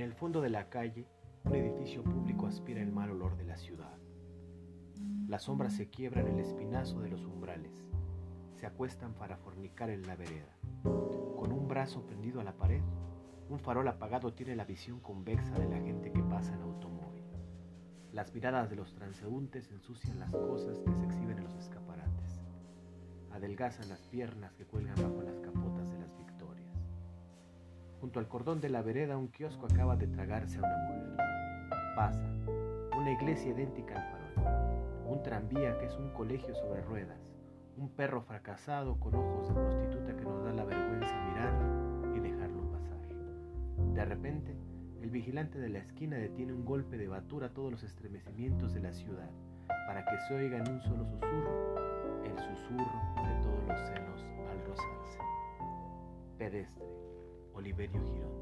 el fondo de la calle, un edificio público aspira el mal olor de la ciudad. Las sombras se quiebran el espinazo de los umbrales. Se acuestan para fornicar en la vereda. Con un brazo prendido a la pared, un farol apagado tiene la visión convexa de la gente que pasa en automóvil. Las miradas de los transeúntes ensucian las cosas que se exhiben en los escaparates. Adelgazan las piernas que cuelgan bajo Junto al cordón de la vereda un kiosco acaba de tragarse a una mujer. Pasa. Una iglesia idéntica al farol. Un tranvía que es un colegio sobre ruedas. Un perro fracasado con ojos de prostituta que nos da la vergüenza mirarlo y dejarlo pasar. De repente, el vigilante de la esquina detiene un golpe de batura todos los estremecimientos de la ciudad para que se oiga en un solo susurro el susurro de todos los celos al rozarse. Pedestre, Oliverio Girón.